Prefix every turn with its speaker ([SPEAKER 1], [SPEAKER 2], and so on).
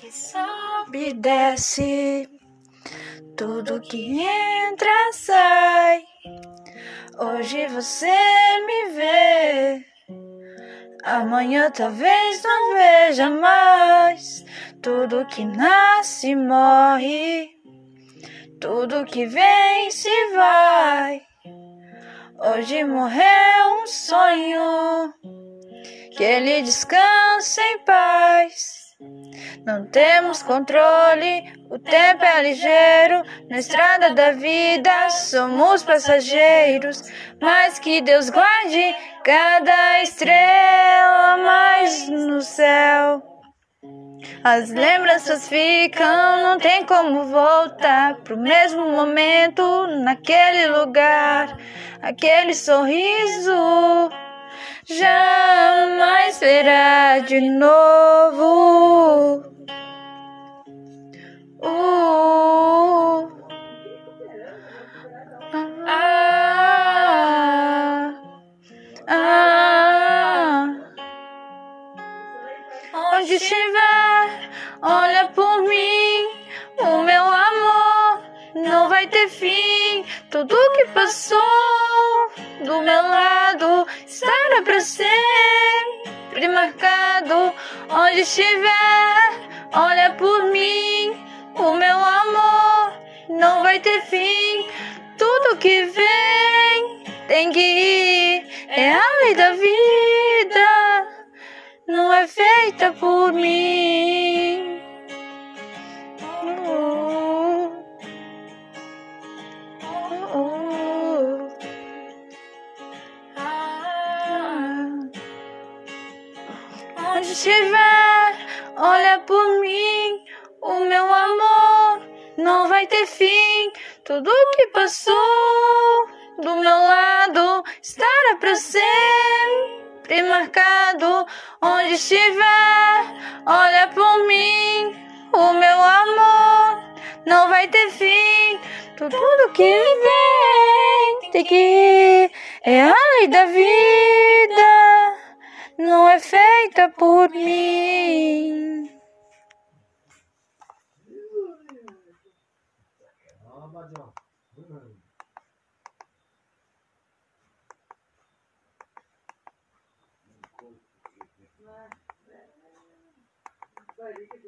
[SPEAKER 1] que sobe desce, tudo que entra sai. Hoje você me vê, amanhã talvez não veja mais. Tudo que nasce morre, tudo que vem se vai. Hoje morreu um sonho, que ele descanse em paz. Não temos controle, o tempo é ligeiro, na estrada da vida somos passageiros, mas que Deus guarde cada estrela mais no céu. As lembranças ficam, não tem como voltar pro mesmo momento, naquele lugar, aquele sorriso jamais verá de novo. Uh, ah, ah, onde estiver, olha por mim, o meu amor não vai ter fim. Tudo que passou do meu lado estará para sempre marcado. Onde estiver, olha por mim, o meu amor não vai ter fim. Tudo que vem tem que ir, é a lei da vida, não é feita por mim. Onde estiver, olha por mim, o meu amor não vai ter fim. Tudo que passou do meu lado estará para sempre marcado. Onde estiver, olha por mim, o meu amor não vai ter fim. Tudo que vem tem que ir, é a lei da vida, não é feita por mim.
[SPEAKER 2] Barriga,